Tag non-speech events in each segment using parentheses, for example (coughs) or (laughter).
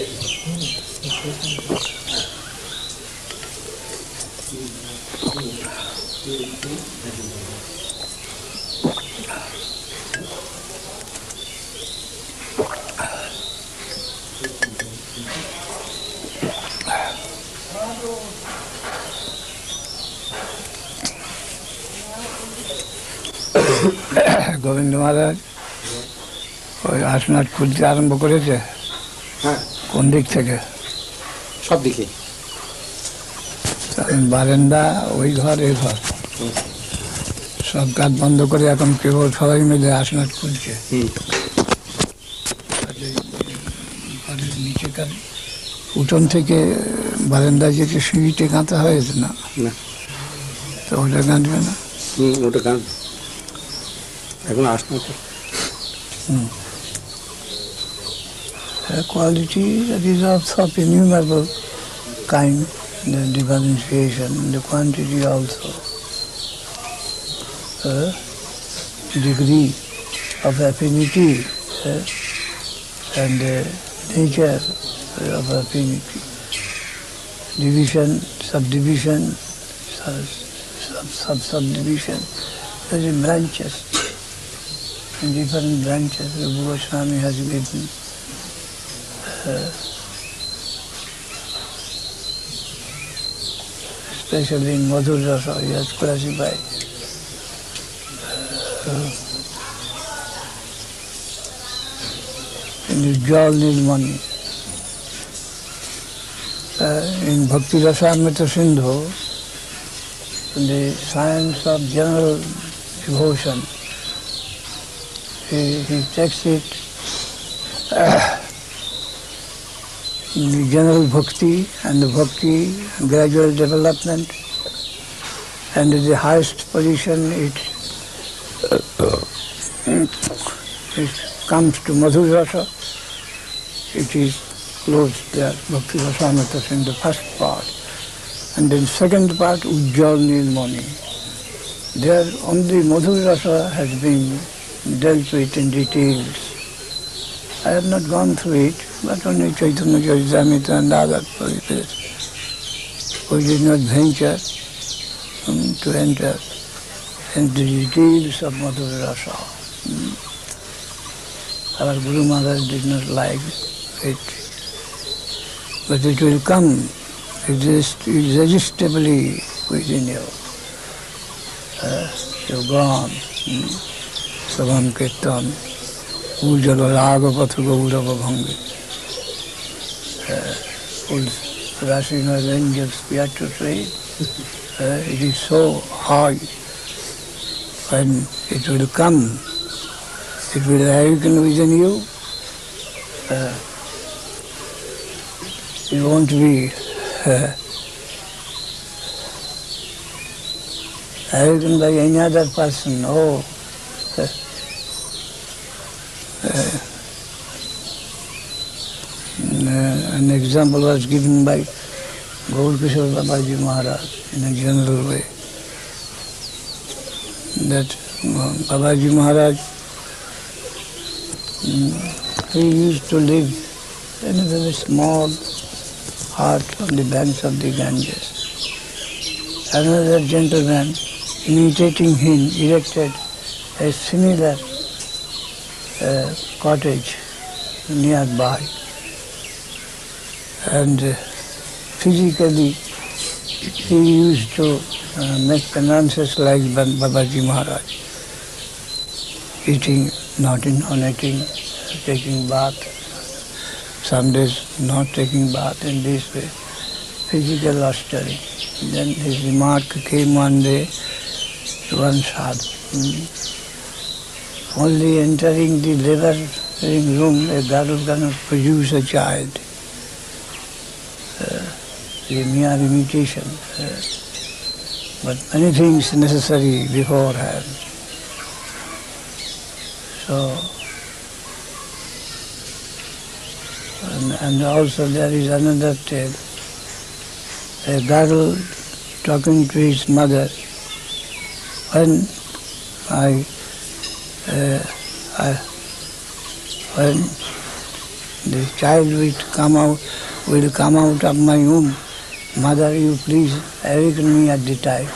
(coughs) গোবিন্দ মহারাজ ওই আসনাট খুঁজতে আরম্ভ করেছে। হ্যাঁ। কোন দিক থেকে? সব দিকে। বারান্দা ওই ঘর এই ঘর। সব কাজ বন্ধ করে এখন কেবল সবাই মিলে আসনাট খুলছে। হুম। ঘরের নিচেকার উঠোন থেকে বারান্দায় যেতে সিঁড়িতে গাঁথা হয়েছে না তো ওটা গাঁথবে না? হুম ওটা গান এখন আস না তো A quality that is of innumerable kind, the differentiation, the quantity also. Uh, degree of affinity uh, and uh, nature of affinity. Division, subdivision, sub, sub, sub branches. Different branches, the Goswami has given especially in Madhur Rasa, he has classified. Uh, in the Jal Nilmani. Uh, in Bhakti Rasamrita Sindhu, the science of general devotion, he, he takes it the general bhakti and the bhakti gradual development and the highest position it, it comes to Madhur Rasa. It is closed there, Bhakti Rasamrita in the first part. And then second part, Ujjal Nilmani. There only Madhur Rasa has been dealt with in details. I have not gone through it, but only Chaitanya Charitamrita and other Prabhupada, who did not venture um, to enter into the details of Madhura Rasa. Mm. Our Guru Maharaj did not like it, but it will come it is irresistibly within you. Uh, your God, mm. Savan Kirtan, Ujjala Raga Patha Gaurava Bhangi rushing of angels, we have to say, uh, it is so high. When it will come, it will awaken within you. Uh, it won't be uh, awakened by any other person. Oh, uh, uh, an example was given by Gaur Kishore Babaji Maharaj in a general way. That uh, Babaji Maharaj, mm, he used to live in a very small hut on the banks of the Ganges. Another gentleman, imitating him, erected a similar uh, cottage nearby and uh, physically he used to uh, make penances like Ba- Babaji Maharaj, eating, not inhaling, taking bath, some days not taking bath. In this way, physical austerity. Then his remark came one day to one sadhu. hmm, Only entering the laboring room, a cannot produce a child a mere imitation. uh, But many things necessary beforehand. So, and, and also there is another tale. A girl talking to his mother. When I, uh, I when the child will come out, will come out of my womb. Mother, you please awaken me at the time.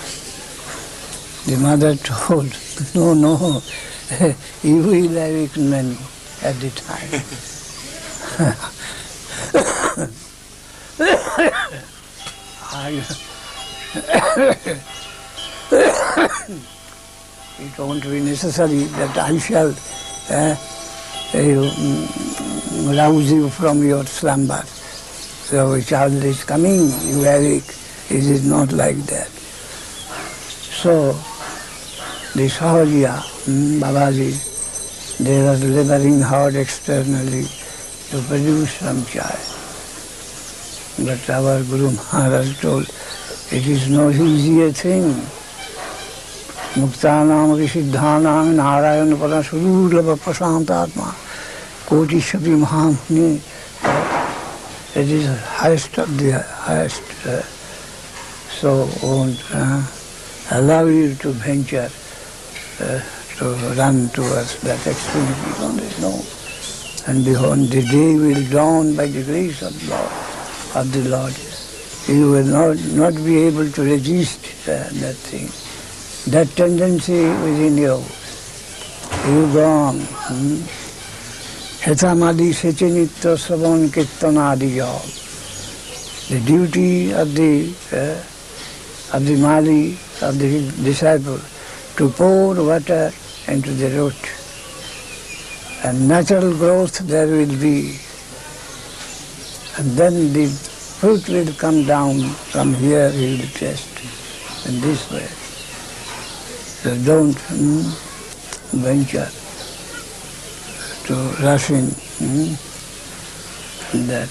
The mother told, (laughs) no, no, (laughs) you will awaken me at the time. (laughs) it won't be necessary that I shall uh, uh, rouse you from your slumber. So a child is coming, you awake. It is not like that. So, the Sahaja, mm, Babaji, they are laboring hard externally to produce some child. But our Guru Maharaj told, it is no easier thing. मुक्तानाम ऋषिद्धानाम Narayan पर सुदुर्लभ प्रशांतात्मा कोटि शबी महामुनि it is highest of the highest. Uh, so won't uh, allow you to venture uh, to run towards that extremity. Only no. And behold, the day will dawn by the grace of Lord, of the Lord. You will not, not be able to resist uh, that thing. That tendency within you, you go. Hmm? Hetamadi Sechinitya Savan Kirtanadi Yog. The duty of the uh, of the Madi, of the disciple, to pour water into the root. And natural growth there will be. And then the fruit will come down from here, he will test in this way. So don't hmm, venture to rush in hmm, that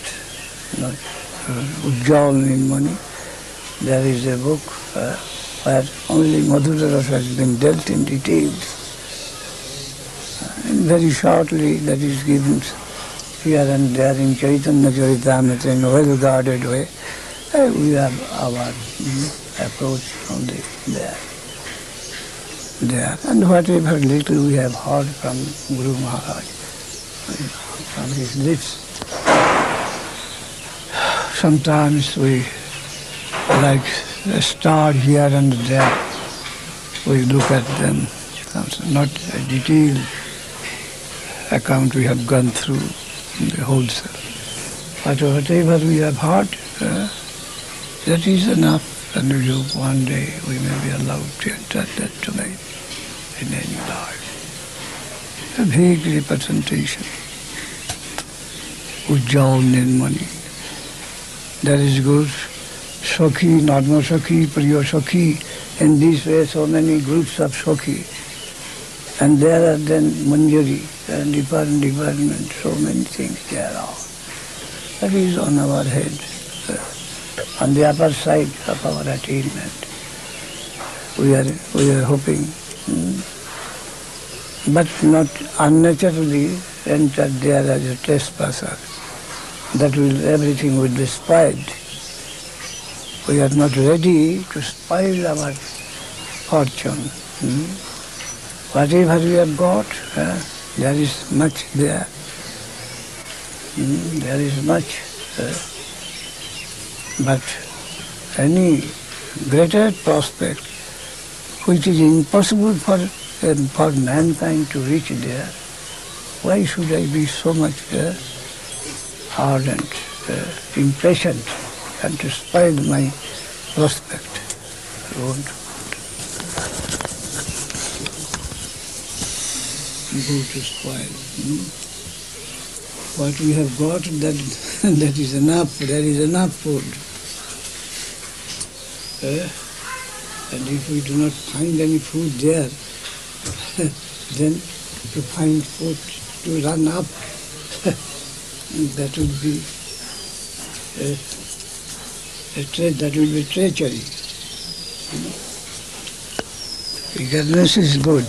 you know, in money. There is a book uh, where only Madhura has been dealt in details. And very shortly that is given here and there in Chaitanya Charitamrita in a well-guarded way. Uh, we have our hmm, approach only there. There. And whatever little we have heard from Guru Maharaj, from his lips. Sometimes we like a star here and there. We look at them. Not a detailed account we have gone through the whole. But whatever we have heard, uh, that is enough. And we hope one day we may be allowed to enter that domain in any life a vague representation. Ujjal money. That is good. Sakhi, Nadma Sakhi, Priya Sakhi. In this way, so many groups of Sakhi. And there are then Manjari and department, department, so many things there are. That is on our head, on the upper side of our attainment. We are, we are hoping. Hmm, but not unnaturally enter there as a trespasser. That will everything will be spoiled. We are not ready to spoil our fortune. Hmm? Whatever we have got, uh, there is much there. Hmm? There is much. Uh, but any greater prospect which is impossible for for mankind to reach there, why should I be so much uh, ardent, uh, impatient, and to spoil my prospect? Won't. Go to spoil. Hmm? What we have got, that (laughs) that is enough. There is enough food. Uh, and if we do not find any food there, (laughs) then to find food to run up, (laughs) that would be a, a that will be treachery. Eagerness is good,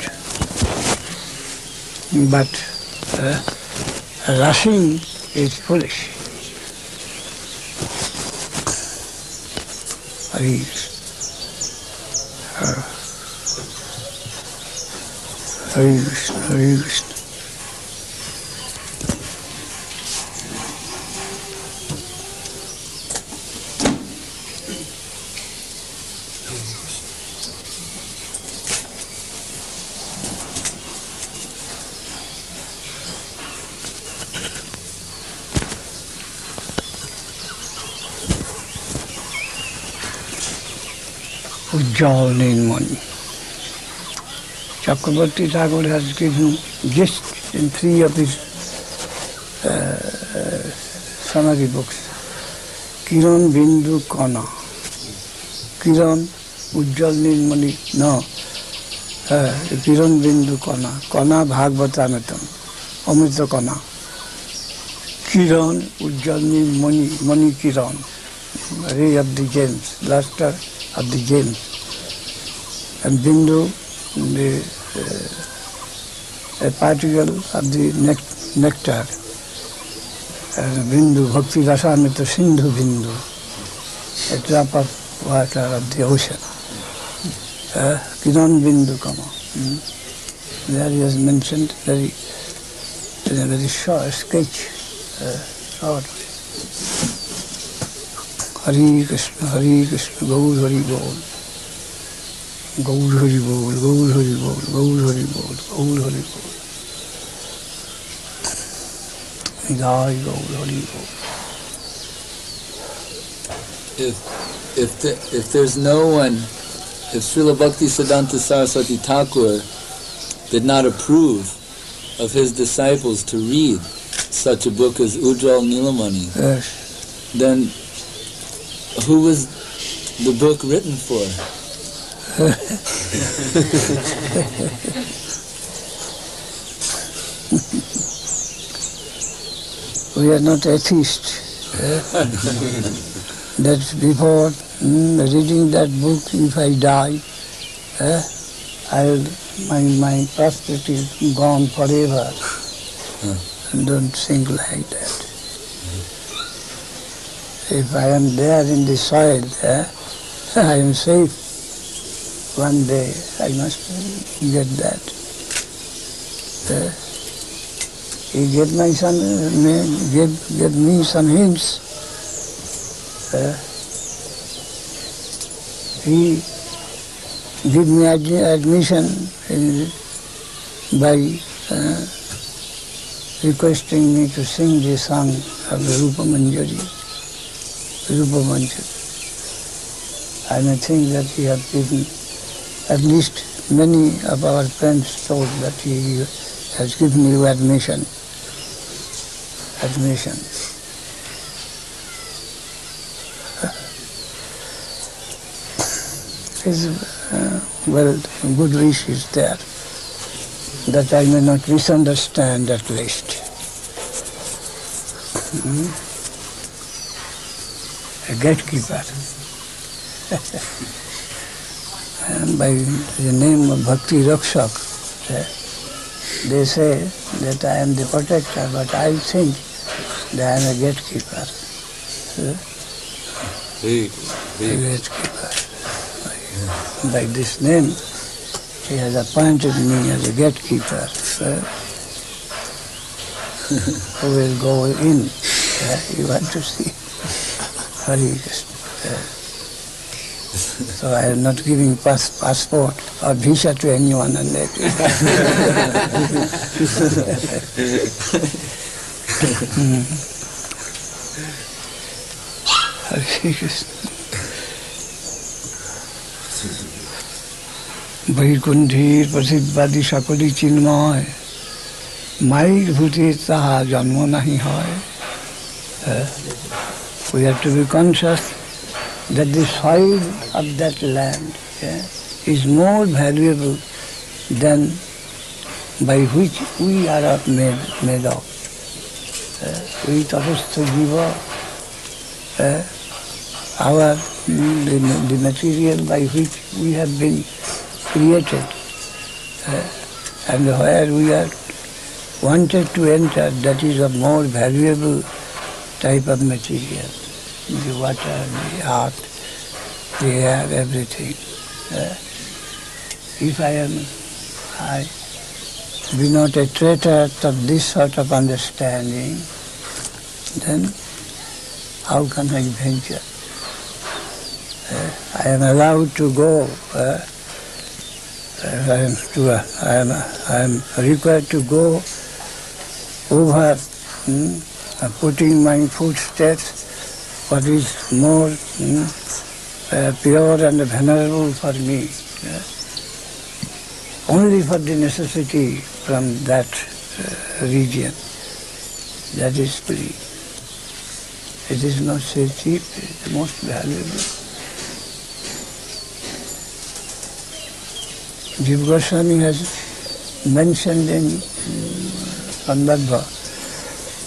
but uh, rushing is foolish. Hare Hare Krishna, Hare Krishna. Ujjwal Nirmal Chakrabarti Thakur has given just in three of his uh, uh, books. Kiran Bindu Kana. Kiran Ujjal Nilmani. No. Uh, Kiran Bindu Kana. Kana Bhagavatamritam. Amrita Kana. Kiran Ujjal Nilmani. Mani Kiran. Ray of the gems. Luster of the gems. And Bindu, the, uh, a particle of the nec- nectar. And Bindu, Bhakti Rasamrita Sindhu Bindu, a drop of water of the ocean. Uh, Kiran Bindu Kama. Hmm? There he has mentioned very, in a very short sketch, uh, short. Hare Krishna, Hare Krishna, Gaur Hari Bol. Gaur Hari Bol, Gaur Hari Bol, Gaur Hari Bol, Gaur Hari Bol. Nitai Gaur Hari Bol. if if the, if there's no one, if Srila Bhakti Siddhanta Saraswati Thakur did not approve of his disciples to read such a book as Ujjal Nilamani, Yes. then who was the book written for? (laughs) We are not atheists. (laughs) eh? that before mm, reading that book, if I die, eh, I'll, my, my prosperity is gone forever. (laughs) And don't think like that. If I am there in the soil, eh, I am safe. One day I must get that. Eh, he gave my son, me, gave, gave me some hints. Uh, he gave me ad- admission in, by uh, requesting me to sing the song of the Rupa Manjari. Rupa Manjari. I may think that he has given, at least many of our friends thought that he has given you admission admission. His uh, well, good wish is there that I may not misunderstand at least. Hmm? A gatekeeper. (laughs) and by the name of Bhakti Rakshak, they say that I am the protector, but I think that I am a gatekeeper. a gatekeeper. By, this name, he has appointed me as a gatekeeper. eh, (laughs) who will go in. you want to see (laughs) Hare Krishna. eh. So I am not giving pass, passport or visa to anyone and Hare Krishna. বৈকুণ্ঠীর প্রসিদ্ধাদি সকলই চিন্ময় মাইর ভূতে তাহা জন্ম নাহি হয় we have to be conscious that the soil of that land yeah, is more valuable than by which we are made, made of. We tapastha jiva, our, the, the material by which we have been created, and where we are wanted to enter, that is a more valuable type of material. The water, the earth, the air, everything. Uh, if I am, I be not a traitor of this sort of understanding, then how can I venture? Uh, I am allowed to go. Uh, I am to. I am. I am required to go over, hmm, uh, putting my footsteps. What is more hmm, uh, pure and venerable for me. uh, only for the necessity from that uh, region. That is free. It is not so cheap, it is the most valuable. Jiva Goswami has mentioned in Sandarbha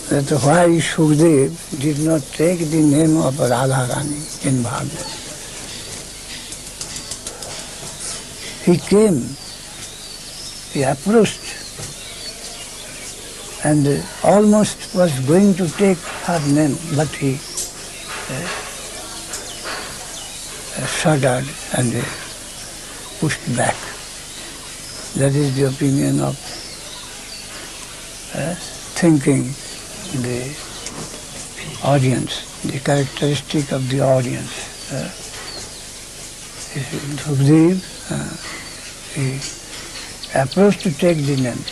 that why Shukdev did not take the name of Radharani in Bhagavad. He came, he approached and almost was going to take her name, but he uh, shuddered and uh, pushed back. That is the opinion of uh, thinking the audience, the characteristic of the audience. Uh, Sukhdev, uh, he approached to take the name,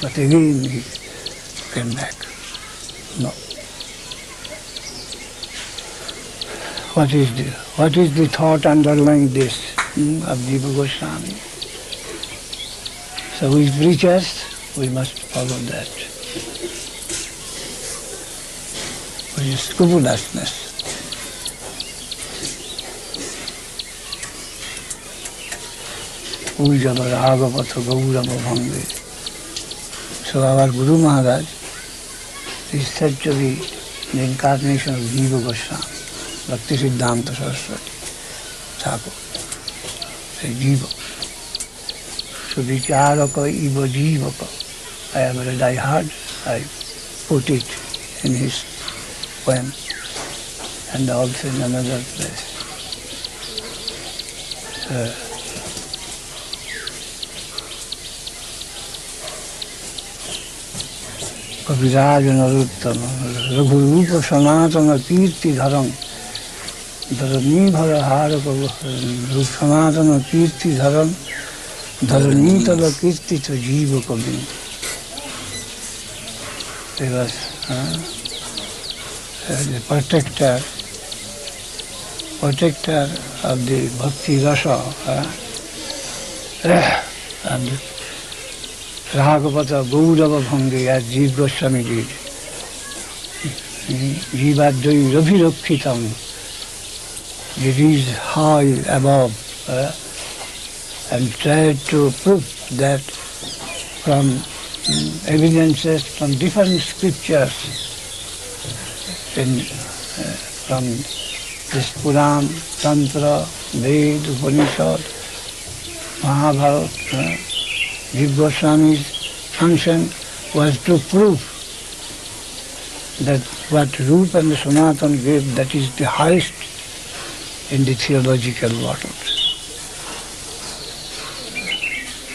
but again he came back. No. What is the what is the thought underlying this hmm, of Jiva Goswami? So we preachers, we must follow that. Heard, I put it in his poem and also in another place. Uh, कविराज नरोत्तम रघुरूप सनातन कीर्ति धरम धरणी भर हार रूप सनातन कीर्ति धरम धरणी तल कीर्ति तो जीव कवि was uh, the protector, protector of the bhakti rasa uh, and Ragavata Gaurava Bhangi as Jiva Goswami did. Jivadvai Ravirakhitam. It is high above uh, and tried to prove that from evidences from different scriptures in, uh, from this Puran, Tantra, Ved, Upanishad, Mahabharata, uh, Goswami's function was to prove that what Rupa and Sanatan gave, that is the highest in the theological world.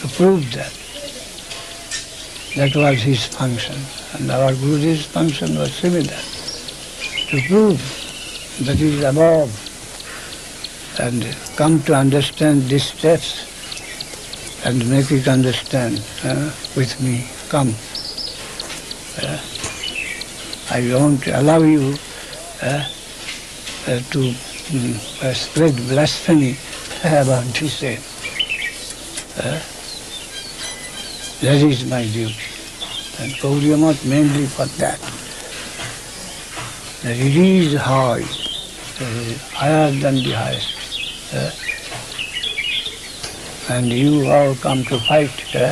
To prove that. That was his function. And our Guruji's function was similar. To prove that he is above and come to understand these steps and make it understand uh, with me. Come. Uh, I won't allow you uh, to uh, spread blasphemy (laughs) about this. Uh, that is my duty. And Math mainly for that. That it is high, higher than the highest. Uh, and you all come to fight uh,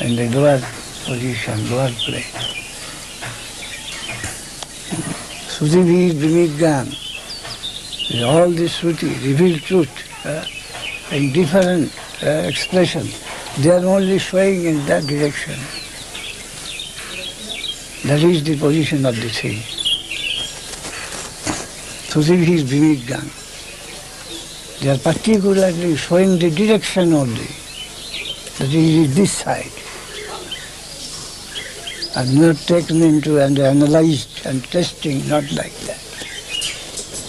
in the lower position, lower plane. Sruti Vimigyan, all this Sruti, revealed truth uh, in different uh, expression. They are only showing in that direction. That is the position of the thing. Sruti Vimigyan. They are particularly showing the direction only. That is this side. And not taken into and analyzed and testing, not like that.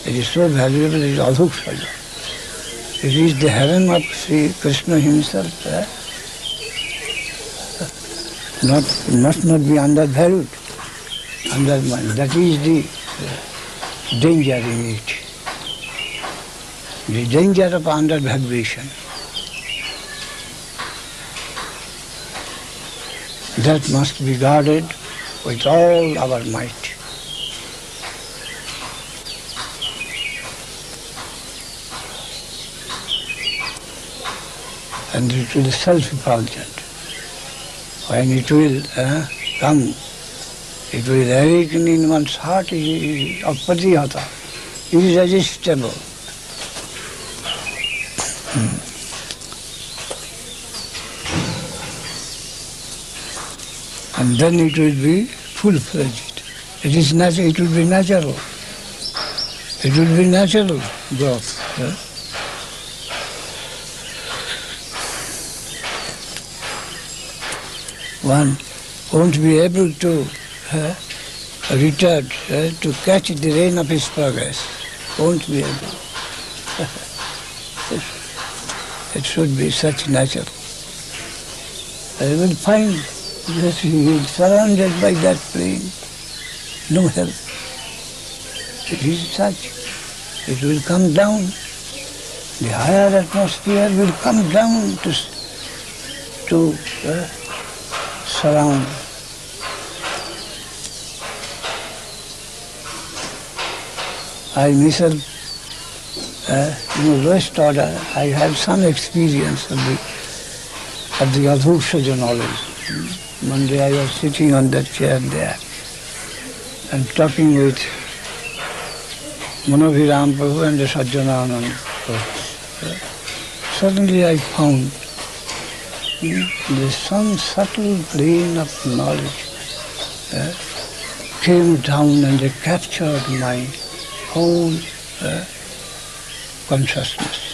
It is so valuable, it is adhukshaja. It is the heaven of Sri Krishna himself. Eh? (laughs) Not, must not be undervalued, undermined. That is the danger in it. the danger of under vibration. That must be guarded with all our might. And it will self-effulgent. When it will uh, come, it will awaken in one's heart, it is apadiyata, irresistible. Hmm. and then it will be full-fledged. It is natural, it will be natural. It will be natural growth. yeah. One won't be able to retard, to catch the rain of his progress. Won't be able. (laughs) it should be such natural. I will find that he is surrounded by that plane. No help. It is such. It will come down. The higher atmosphere will come down to, to uh, surround. I myself, uh, in the lowest order, I had some experience of the of the Adhukshaja knowledge. One day I was sitting on that chair there and talking with Manoviram Prabhu and the Sajjananand. Suddenly I found there's some subtle plane of knowledge uh, came down and they captured my whole uh, consciousness.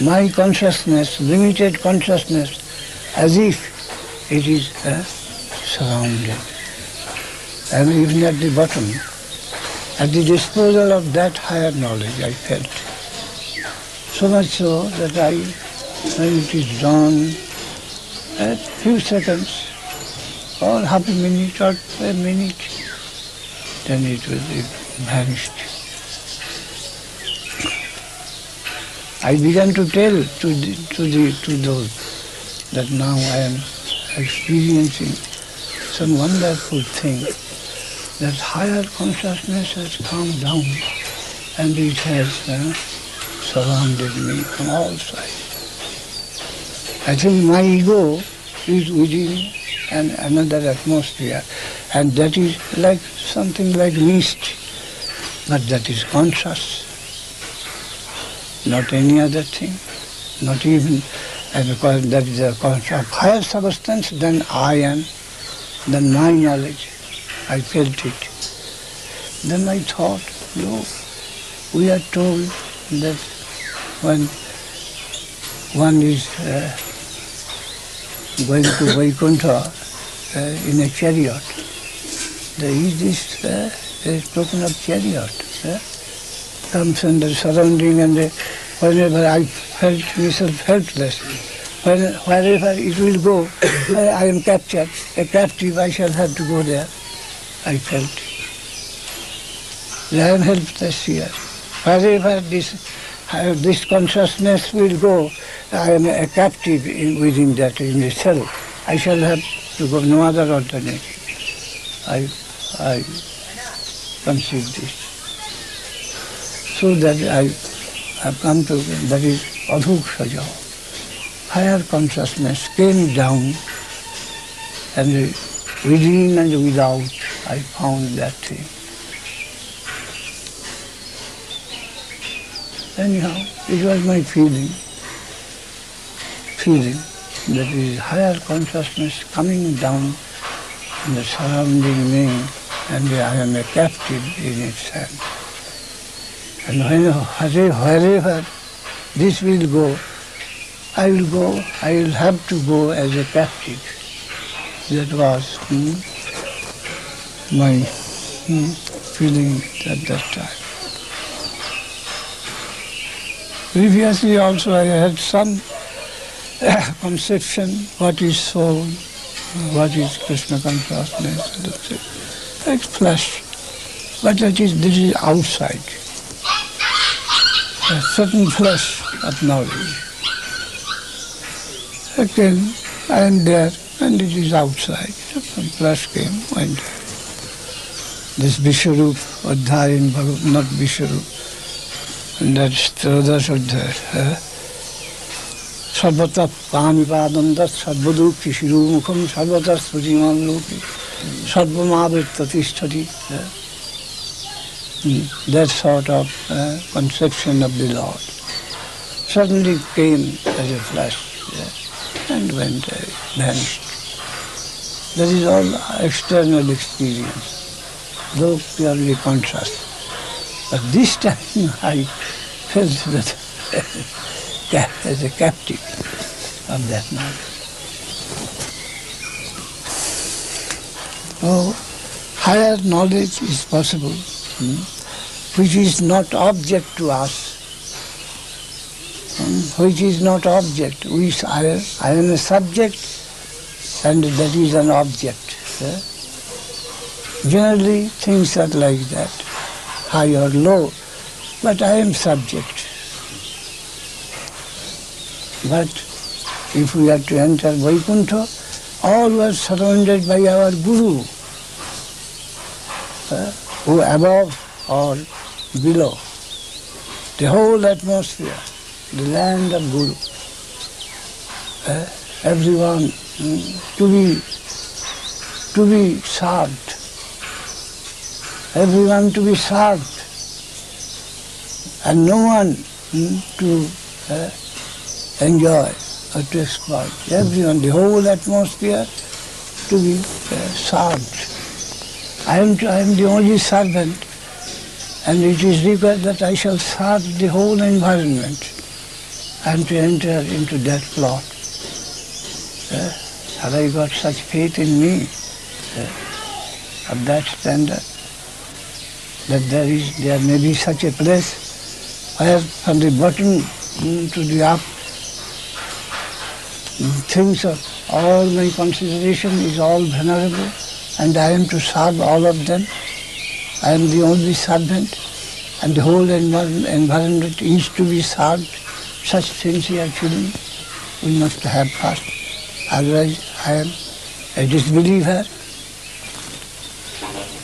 my consciousness, limited consciousness, as if it is uh, surrounded. And even at the bottom, at the disposal of that higher knowledge, I felt. So much so that I, when it is dawn, a few seconds, or half a minute or a minute, then it was be vanished. I began to tell to the, to the to those that now I am experiencing some wonderful thing. That higher consciousness has come down and it has uh, surrounded me from all sides. I think my ego is within an, another atmosphere and that is like something like mist, but that is conscious not any other thing, not even and because that is a of higher substance than I am, than my knowledge. I felt it. Then I thought, no, we are told that when one is uh, going to Vaikuntha uh, in a chariot, uh, there is spoken of chariot. Comes and the surrounding and the, whenever I felt myself helpless, when, wherever it will go, (coughs) I I am captured, a captive, I shall have to go there. I felt. I am helpless here. Wherever this, uh, this consciousness will go, I am a captive in, within that, in the self. I shall have to go, no other alternative. I, I conceived this so that I have come to, that is adhukshaja. Higher consciousness came down and within and without I found that thing. Anyhow, it was my feeling, feeling that is higher consciousness coming down and surrounding me and I am a captive in its hand. And when, wherever this will go, I will go, I will have to go as a captive. That was hmm, my hmm, feeling at that time. Previously also I had some (coughs) conception what is soul, what is Krishna consciousness, that's it. It's flesh. But that is, this is outside. a certain flesh of knowledge. Again, I am there and it is outside. Some flesh came, went. This Vishwarup Adhyay in Bhagavad, not Vishwarup, and that's Trodash Adhyay. Eh? সর্বতা পানিপাদন্ত সর্বদুঃখী শিরুমুখম সর্বতা শ্রুতিমান লোকে সর্বমাবৃত্ত তিষ্ঠতি that sort of uh, conception of the Lord suddenly came as a flash yes, and went away, vanished. That is all external experience, though purely conscious. But this time (laughs) I felt that (laughs) as a captive of that knowledge. Oh, higher knowledge is possible, hmm, which is not object to us, hmm, which is not object. We, I, I am a subject and that is an object. eh? Generally things are like that, high or low, but I am subject. But if we are to enter Vaikuntha, all were surrounded by our Guru, uh, who above or below. The whole atmosphere, the land of Guru. Uh, everyone mm, to be to be served. Everyone to be served. And no one mm, to uh, enjoy or to exploit. Everyone, the whole atmosphere to be uh, served. I am, I am the only servant and it is required that I shall serve the whole environment. and to enter into that plot. Uh, have I got such faith in me uh, of that standard that there is there may be such a place where from the bottom to the up things of all my consideration is all venerable and I am to serve all of them. I am the only servant and the whole environment is to be served. Such sincere feeling we must have first. Otherwise I am a disbeliever.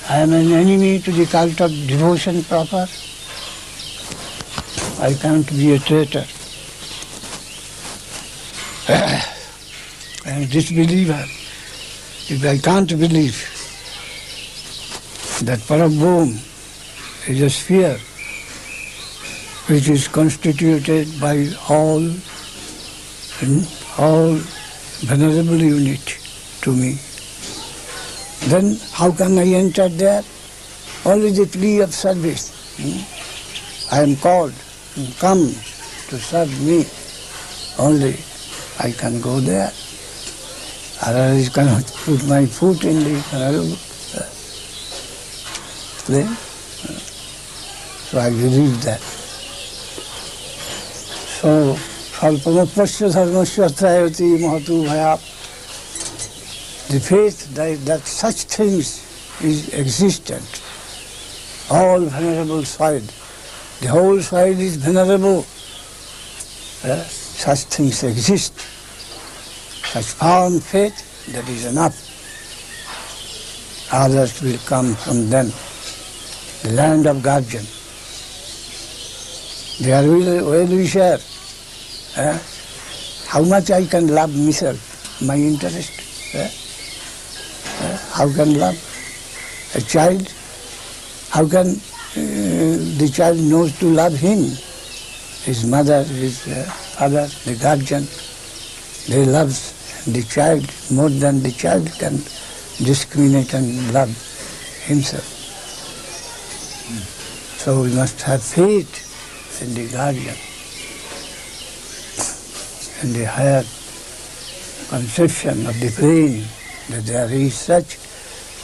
I am an enemy to the cult of devotion proper. I can't be a traitor. (clears throat) I am a disbeliever. If I can't believe that Parabhum is a sphere which is constituted by all all venerable unit to me, then how can I enter there? Only the plea of service. Hmm? I am called, to come to serve me. Only I can go there. Otherwise I cannot put my foot in the venerable uh, plane. So I believe that. So, Salpamapasya Dharmasya Trayati Mahatu Bhaya. The faith that, that such things is existent. All venerable side. The whole side is venerable. Uh, such things exist. Such firm faith, that is enough. Others will come from them. The land of guardian. They are well, well wisher. Eh? How much I can love myself, my interest. Eh? Eh? How can love a child? How can uh, the child knows to love him? His mother, his uh, father, the guardian, they love the child more than the child can discriminate and love himself. So we must have faith in the guardian, in the higher conception of the brain, that there is such,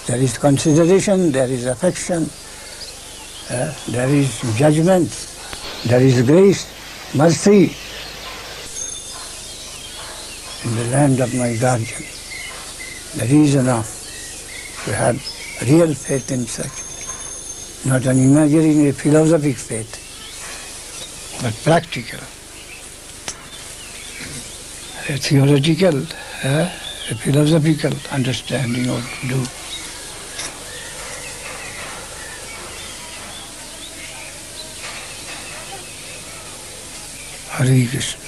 there is consideration, there is affection, uh, there is judgment, there is grace, mercy in the land of my guardian. That is enough to have real faith in such, not an imaginary philosophic faith. but practical. A theoretical, eh, a philosophical understanding of to do. Hare Krishna.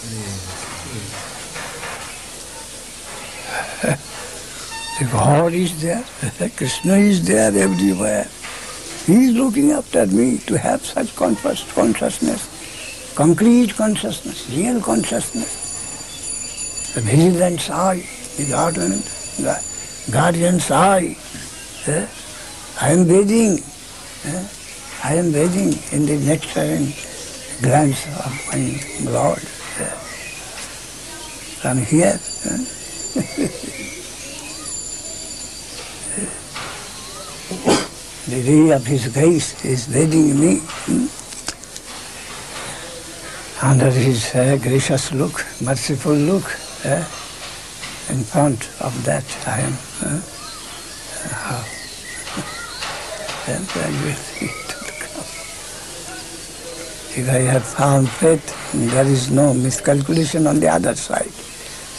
(laughs) The God is there, Krishna is there everywhere. He is looking after me to have such conscious consciousness, concrete consciousness, real consciousness. The vigilance eye, the guardian, guardian's eye. eh? I am bathing. eh? I am bathing in the nectarine glance of my Lord. eh? From here. eh? The ray of His grace is leading me hmm, under His uh, gracious look, merciful look. eh, in front of that I am. eh, how? (laughs) then gradually to come. If I have found faith, there is no miscalculation on the other side.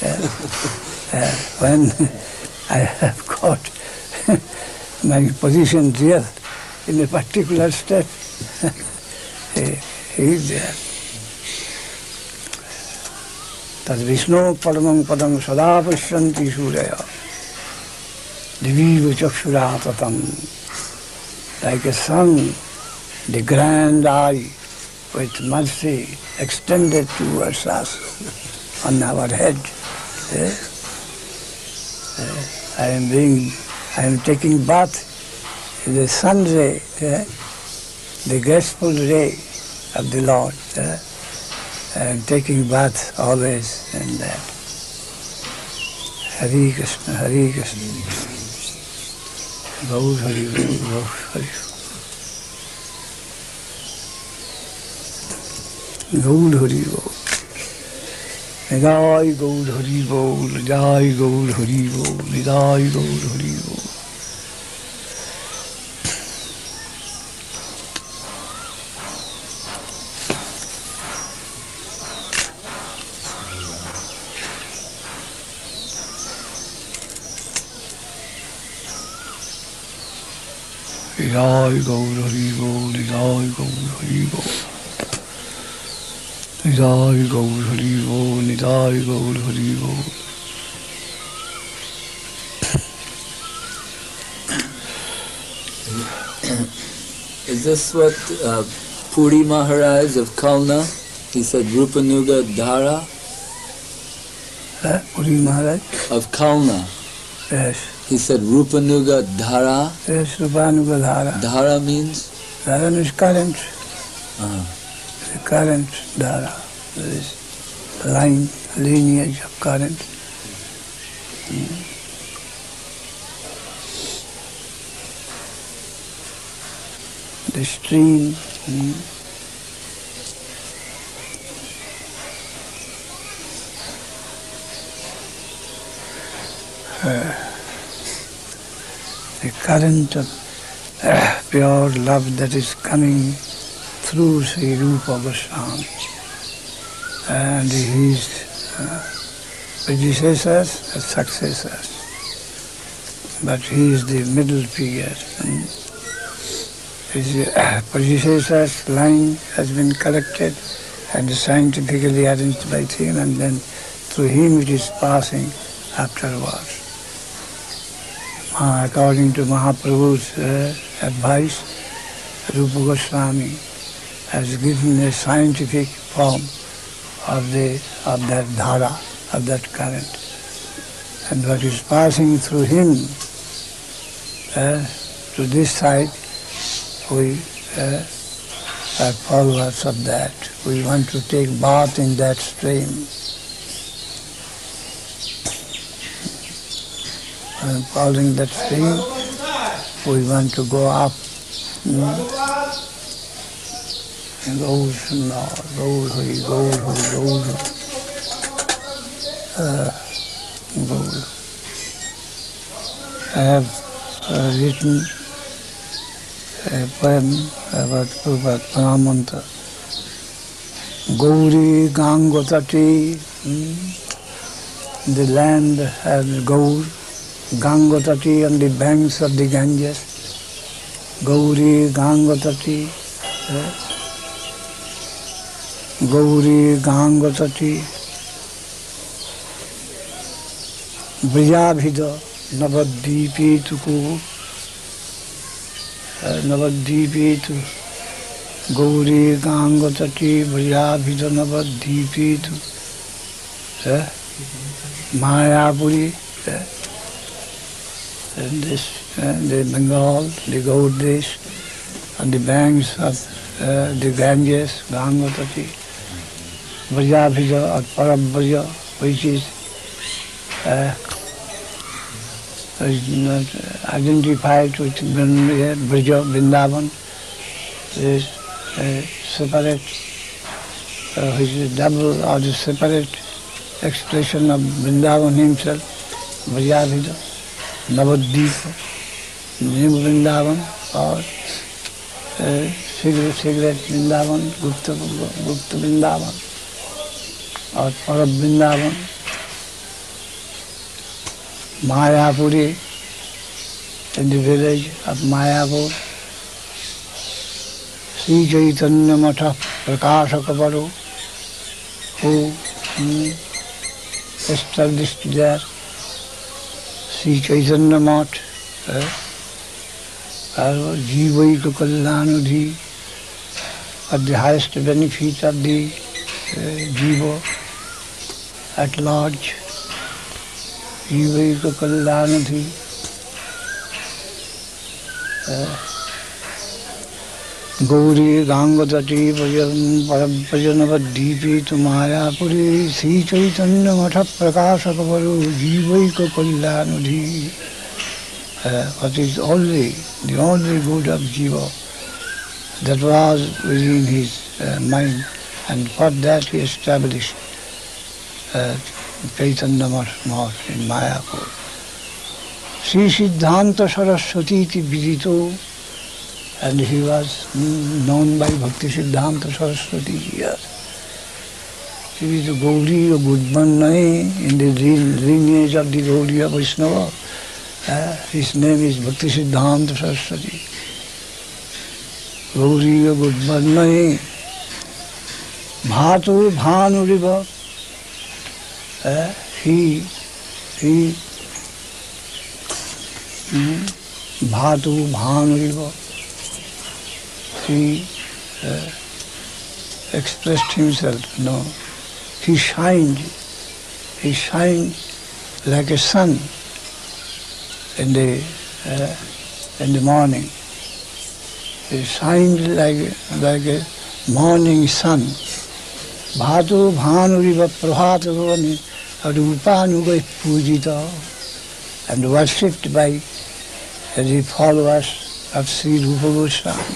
Eh, (laughs) eh, when (laughs) I have got (laughs) my position here in a particular step, (laughs) he, he is there. तद् विष्णु परमं पदं सदा पश्यन्ति सूर्य दिवीव चक्षुरा ततं like a sun, the grand eye with mercy extended towards us on our head. eh? Eh, I am being, I am taking bath in the sun ray, eh? the graceful ray of the Lord. eh? I am taking bath always in that. Hare Krishna, Hare Krishna. Gaur Hari Gaur, Hari Gaur Hari Gaur. Nitai Gaur Hari Gaur, Nitai Gaur Hari Gaur, Nitai Gaur Hari Gaur. Nitai Gaur Hari Gaur, Nitai Gaur Hari Gaur. Nitai Gaur Hari Gaur, Nitai Gaur Hari Gaur. Is this what uh, Puri Maharaj of Kalna, he said Rupanuga Dhara Eh, Puri Maharaj? of Kalna, Yes. he said Rupanuga Dhara. Yes, Rupanuga Dhara Dhara means? Dharan is current. Uh, The current Dhara. There is line, lineage of current. The stream. mm, uh, the current of uh, pure love that is coming through Sri Rupa Goswami and his uh, predecessors and successors. But he is the middle figure. mm. His uh, (coughs) predecessors' line has been collected and scientifically arranged by him and then through him it is passing afterwards. Uh, according to Mahaprabhu's uh, advice, Rupa Goswami has given a scientific form of the of that dhara, of that current. And what is passing through him uh, to this side, we uh, are followers of that. We want to take bath in that stream. And following that stream, we want to go up. Mm, Gaura सुनना गौर हरि गौर हरि गौर uh, Gaur I have uh, written a poem about Prabhupada Mahamantra Gauri Gangotati, hmm, the land has Gaur, Gangotati on the banks of the Ganges, Gauri Gangotati, eh? Gauri Gangotati, ब्रजाभिद नवद्वीपेतुको नवद्वीपेतु Gauri गांगतटी ब्रजाभिद नवद्वीपेतु Mayapuri, uh, and this, uh, the Bengal, the Gaudesh, on the banks of uh, the Ganges, Gangotati, बढ़िया भी और परम बढ़िया, वही चीज़। Identified with Braj Vrindavan. Separate double और the separate expression of Vrindavan himself बढ़िया भी नवद्वीप न्यू वृंदावन और सिगरेट वृंदावन, गुप्त गुप्त Vrindavan. Or Parab Vrindavan, Mayapuri, in the village of Mayapur, Sri Chaitanya Matha Prakashakabaru, who hmm, established there Sri Chaitanya Math, eh, as Jivaika Kalyanudhi, at the highest benefit of the uh, Jiva at large. जीवैक कल्याण थी गौरी गांगतटी परजनवद्वीपी तु मायापुरी श्री चैतन्य मठ प्रकाशक बरु जीवैक कल्याणधि what is only the only good of jiva that was within his uh, mind and for that he established चैतन्य महर्षण मायापुर श्री सिद्धांत सरस्वती विदित and he was known by Bhakti Siddhanta Saraswati with Gauri और गुडमन नए in lineage of the glory of Vaishnava his name is Bhakti Siddhanta Saraswati गौरी और गुडमन नए भातुर भानुरी uh, he, he, Bhatu Bhanuriva, he uh, expressed himself, no, he shined, he shined like a sun in the, uh, in the morning. He shined like, like a morning sun. Bhatu Bhanuriva Prabhatavani Rupanuga Pujita and worshipped by the followers of Sri Rupa Goswami.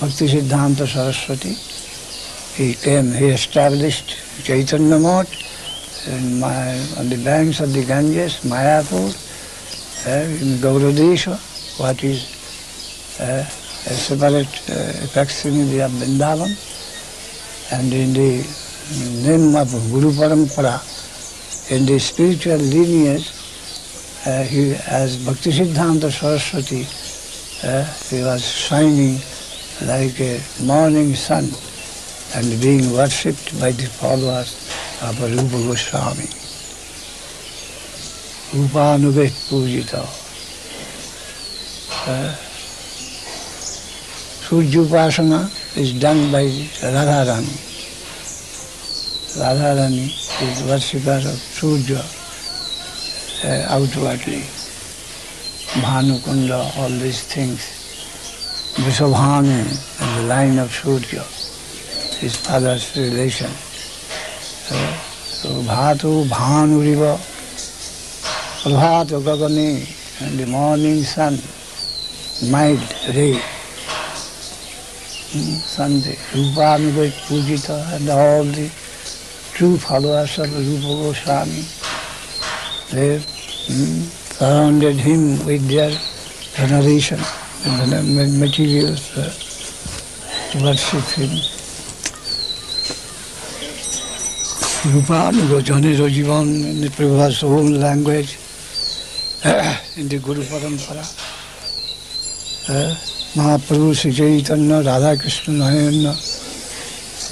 Bhakti Siddhanta Saraswati. He came, he established Chaitanya Math my, on the banks of the Ganges, Mayapur, uh, in Gauradesha, what is uh, a separate uh, facsimile of Vrindavan, and in the name of Guru Parampara, in the spiritual lineage, uh, he, as Bhakti Siddhanta Saraswati, uh, he was shining like a morning sun and being worshipped by the followers of Rupa Goswami. Rupanuga Pujita. Uh, Surya is done by Radharani. Radharani is worshipper of Surya uh, outwardly. Bhanukunda, all these things. Vishabhanu and the line of Surya, his father's relation. Uh, so Bhatu Bhanuriva, Prabhata Gagani, and the morning sun, mild ray. Sunday, Rupa Rupanuga Pujita and all the true followers of Rupa Goswami. They mm, surrounded him with their veneration and materials uh, to worship him. Rupanuga Janiro Jivan in the Prabhupada's own language, in the Guru Parampara. Uh, Mahaprabhu Sri Chaitanya, Radha Krishna Nayana,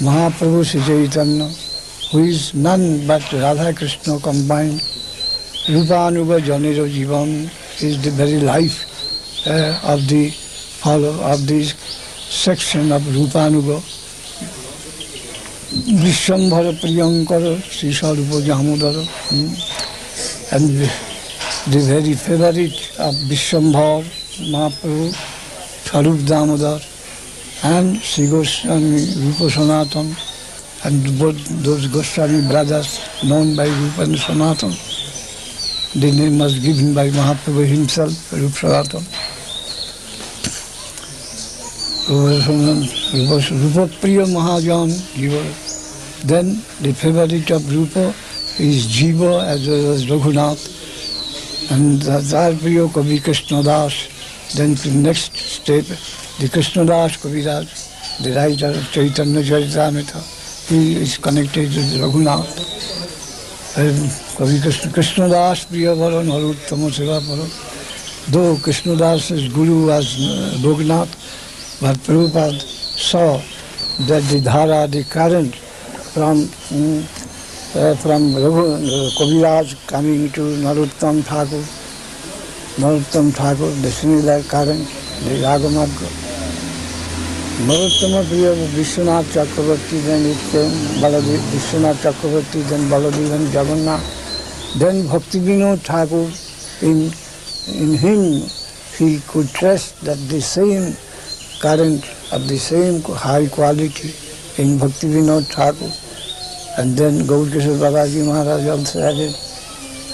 Mahaprabhu Sri Chaitanya, who is none but Radha Krishna combined. Rupanuga Janiro Jivan is the very life uh, of the follow of this section of Rupanuga. Bishwambhar প্রিয়ঙ্কর Shri Swarup Damodar and the, very favorite of Vishwambhar Mahaprabhu, Swarup Damodar, and Sri Goswami Rupa Sanatan, and both those Goswami brothers known by Rupa and Sanatan. The name was given by Mahaprabhu himself, Rupa Sanatan. Rupa Priya Mahajan, Jiva. Then the favorite of Rupa is Jiva as well as Raghunath. And Dar Priya Kavi Krishna Das. Then the next step, the Krishna Das Kaviraj, the writer of Chaitanya Charitamrita. Is connected with Raghunath Kavi Krishna, Krishnadas प्रिय वरण हर उत्तम सेवा वरण दो, Krishnadas is गुरु आज रघुनाथ भर प्रभुपाद सारा the कारण the current Raghu, Kaviraj coming to Narottam Thakur Narottam Thakur दिशनी that कारण दि राघुनाथ नरोत्तम प्रिय विश्वनाथ चक्रवर्ती धन इतन बलदेव विश्वनाथ चक्रवर्ती धन बलदेव धन जगन्नाथ। धन Bhakti Vinod Thakur, in in him he को trust that the same current of the same high quality in Bhakti Vinod Thakur and then Gaurkishore Baba ji Maharaj also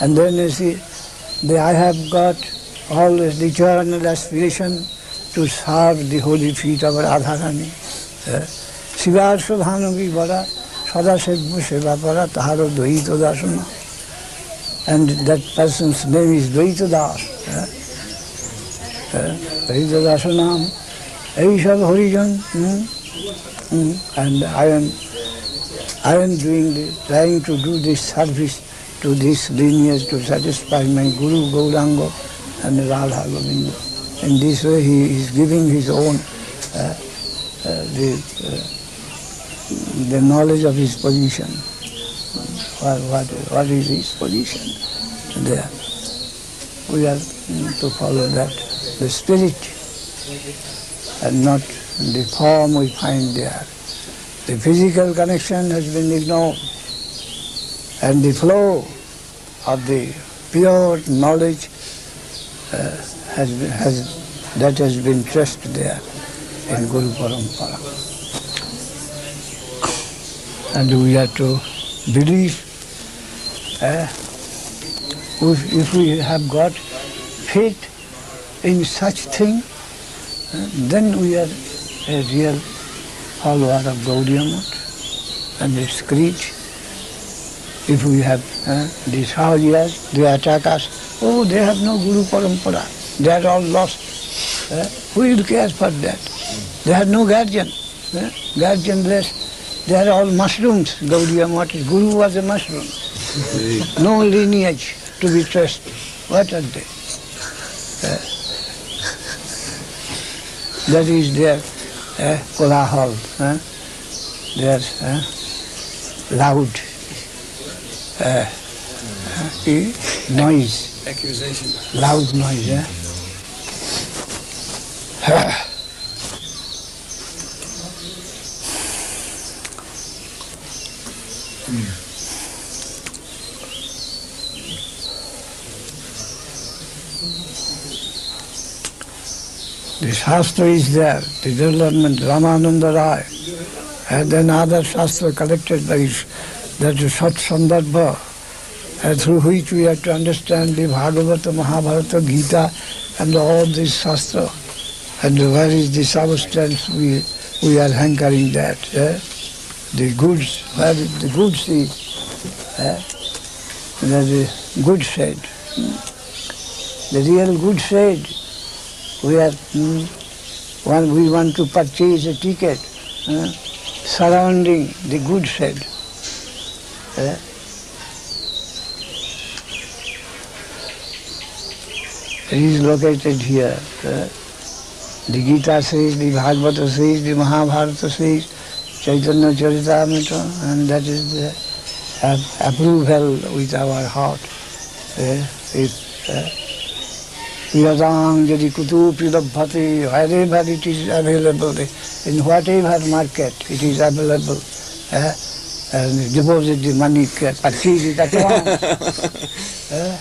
and then they I have got all this determination aspiration to serve the holy feet of Radharani. বলা সদা সেব্য সেবা করা তাহারও দ্বৈত দাসনা and that person's name is Dvaita Das. Dvaita Dasanam. এইসব Harijan and I am I am doing the, trying to do this service to this lineage to satisfy my Guru Gauranga and Radha Govinda. In this way he is giving his own uh, uh, the, uh, the knowledge of his position. What, what, what is his position there? We are to follow that, the spirit and not the form we find there. The physical connection has been ignored and the flow of the pure knowledge uh, has, has that has been traced there in Guru Parampara. And we have to believe uh, if, if we have got faith in such thing, then we are a real follower of Gaudiya and its creed. If we have uh, these Sahajas, they attack us, oh, they have no Guru Parampara, they are all lost. Uh, who will care for that? They have no guardian, uh, guardianless. They are all mushrooms, Gaudiya Math. Guru was a mushroom. no lineage to be trusted. What are they? Uh, that is their uh, kolahal, uh, their uh, loud uh, uh, noise, Accusation. loud noise. Eh? The Shastra is there, the development, Ramananda Rai, and then other Shastra collected by that Sat Sandarbha, and through which we have to understand the Bhagavata, Mahabharata, Gita, and all these Shastra. And where is the substance we, we are hankering that? Eh? The goods, where the goods is? Eh? That is good said. The real good said we are hmm, when we want to purchase a ticket uh, surrounding the good shed eh? It is located here. eh? The Gita says, the Bhagavata says, the Mahabharata says, Chaitanya Charitamrita, and that is the ap- approval with our heart. eh? If eh? Yadang Jadi Kutu Pidabhati, wherever it is available, in whatever market it is available, eh? and deposit the money, purchase it at once. eh?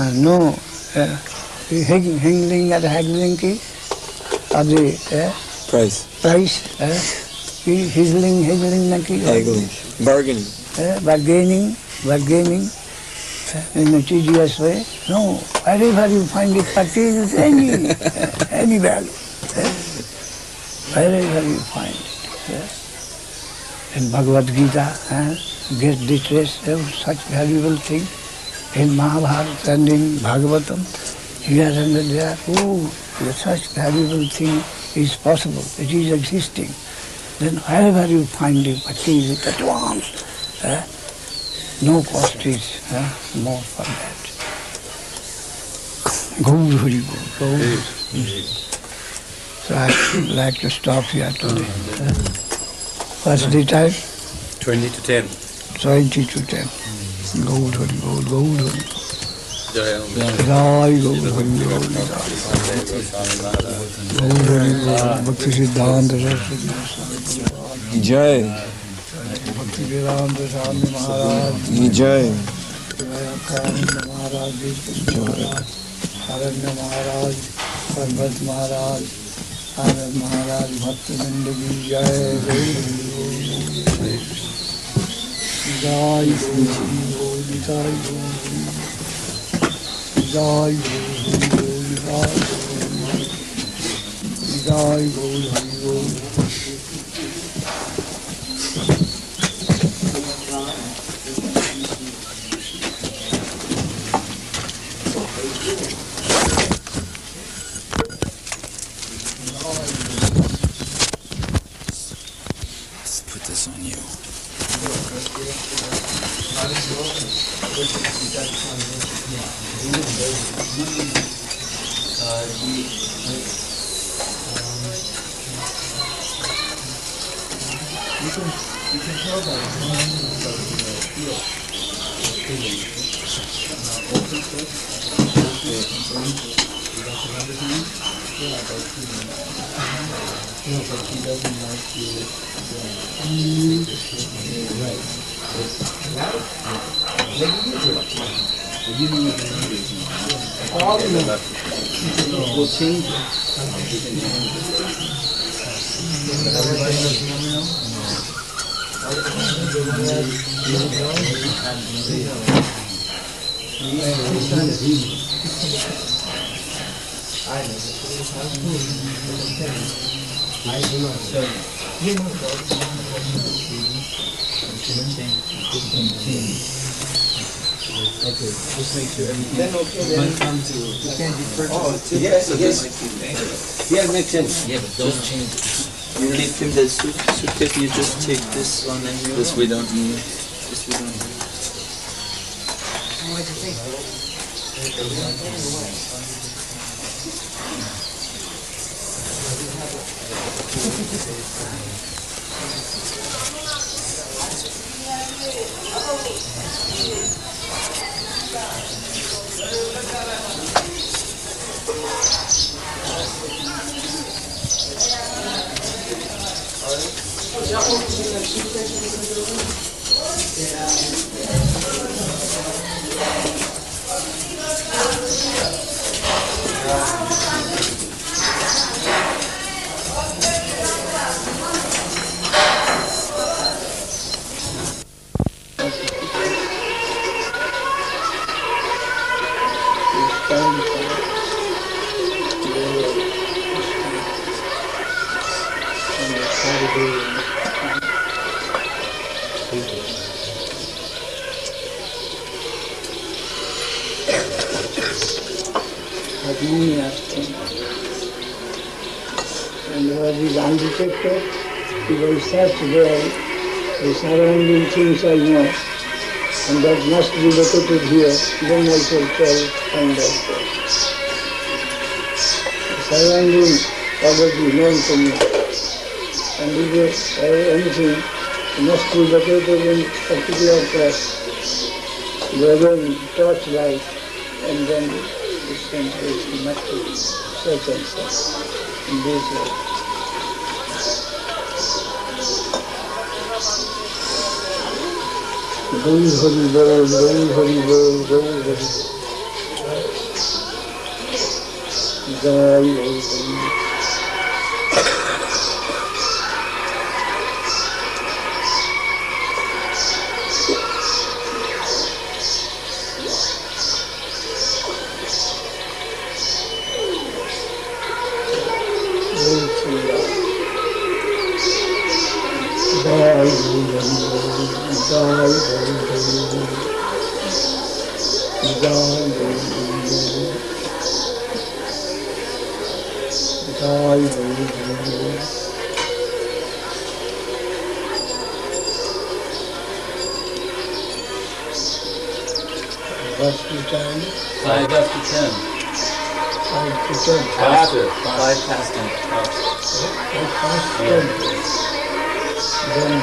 Uh, no, uh, hang- haggling and haggling ki, of the eh, Price. price, eh? Na ki, Haggling. Bargaining. eh, bargaining, bargaining eh, in a tedious way. No, wherever you find it, purchase any, eh, any value. eh, Wherever you find it. eh. In Bhagavad Gita, eh, get the trace of such valuable thing. In Mahabharata and in Bhagavatam, here and there, oh, such valuable thing is possible, it is existing. Then wherever you find it, purchase it at once. eh. No cost is eh, more for that. Gaur Hari Gaur, Gaur. So I'd like to stop here today. eh. What's the time? 20 to 10. 20 to 10. Gaur Hari Gaur, Gaur Hari. Jai Jai Gaur Hari Shri Ram Swami Maharaj जय महाराज हरण्य महाराज पर्वत महाराज हरद महाराज भक्त ज़िंदगी जय जय श्री जय जय जय जय बोल हरि बोल Okay, just make sure everything. Then okay, then. When comes to, you Can be purchased. Oh, yes, yes. Yeah, it makes sense. Yeah, but those changes. You give him the suit, suitcase, you just take this one and you This we don't need. This we don't need. What do you think? Eita. Such well the surrounding things I know, and that must be located here, then I shall tell find out. The surrounding already known to me. And if there is anything, must be located in particular place. Wherein torchlight, and then this must be and such in this way. Guru Hari Bol, Guru Hari Bol, Guru Hari Bol. Jai Guru Hari. Hari Bol. Jai Guru Hari Bol. What's the time? Five after ten. Five to ten. After. Five past ten. Five past ten. Then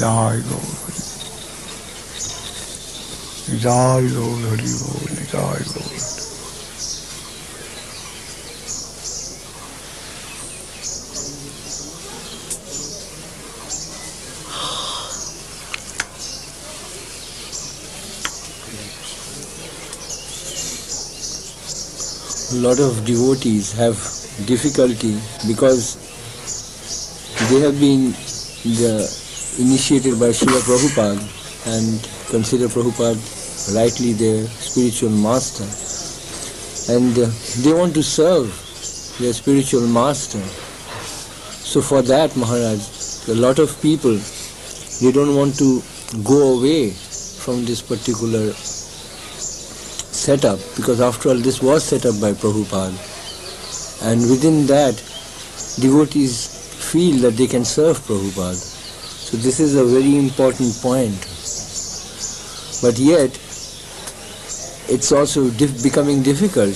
Gaur Hari. Jai Gaur Hari Bol, Jai Gaur A lot of devotees have difficulty because they have been the, initiated by Srila Prabhupada and consider Prabhupada rightly their spiritual master. And uh, they want to serve their spiritual master. So for that, Maharaj, a lot of people, they don't want to go away from this particular setup because after all this was set up by Prabhupada and within that devotees feel that they can serve Prabhupada. So this is a very important point. But yet it's also dif- becoming difficult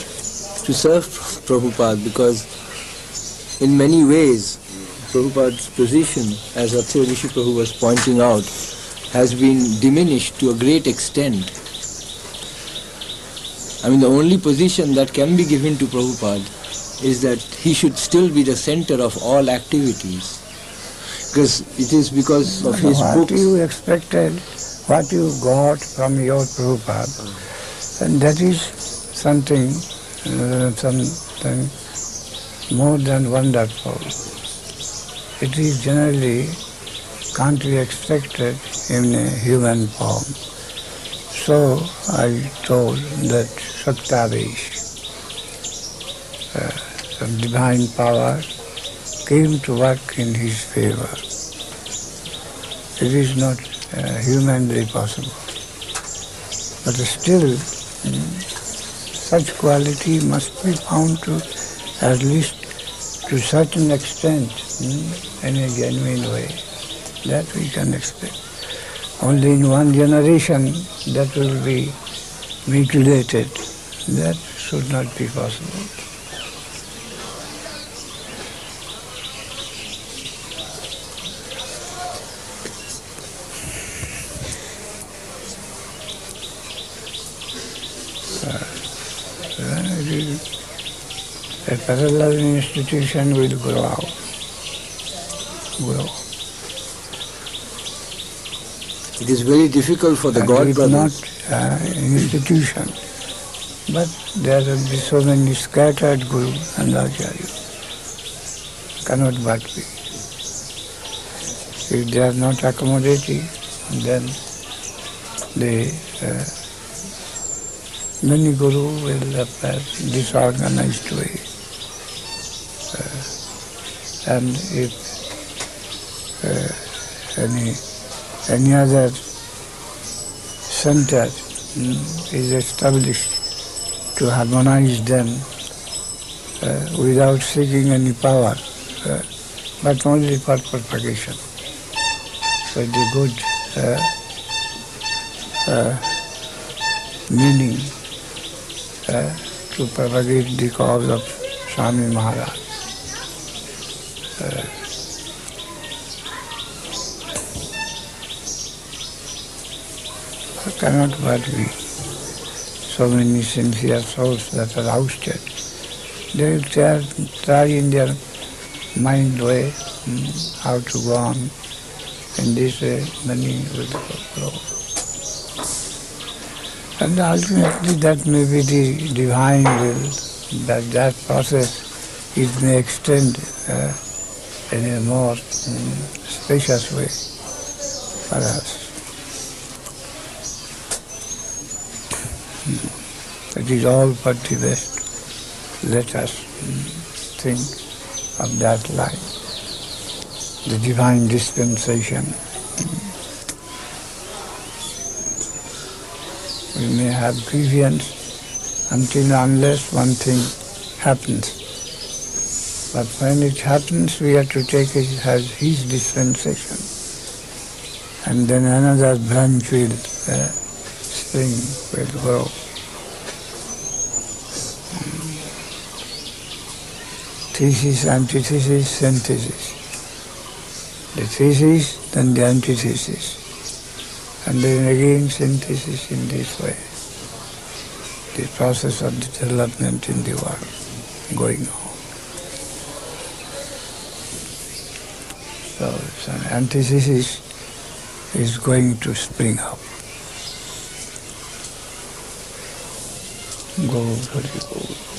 to serve Prabhupada because in many ways Prabhupada's position, as Akshay Rishi was pointing out, has been diminished to a great extent. I mean, the only position that can be given to Prabhupada is that he should still be the center of all activities. Because it is because of his what books. you expected, what you got from your Prabhupada, and that is something, uh, something more than wonderful. It is generally can't be expected in a human form. So I told that Saktavesh, uh, some divine power, came to work in his favor. It is not uh, humanly possible. But still, such quality must be found to at least to certain extent, hmm, in a genuine way, that we can expect. Only in one generation that will be mutilated. That should not be possible. Uh, it is- a parallel institution will grow out, grow. It is very difficult for the God it is brothers. not uh, institution, but there will be so many scattered Guru and Acharya. Cannot but be. If they are not accommodating, then the uh, many Guru will appear disorganized way. Uh, and if uh, any any other center mm, is established to harmonize them uh, without seeking any power, uh, but only for propagation. So the good uh, uh, meaning uh, to propagate the cause of Swami Maharaj. Uh, cannot but be so many sincere souls that are ousted. They try, try in their mind way mm, how to go on. In this way, many will grow. And ultimately that may be the divine will, that that process it may extend uh, in a more mm, spacious way for us. It is all but the best. Let us mm, think of that line. The divine dispensation. We may have grievance until unless one thing happens. But when it happens, we have to take it as his dispensation. And then another branch will uh, spring, will grow. thesis, antithesis, synthesis. The thesis, then the antithesis. And then again synthesis in this way. The process of development in the world going on. So it's an antithesis is going to spring up. Go, Hari, go.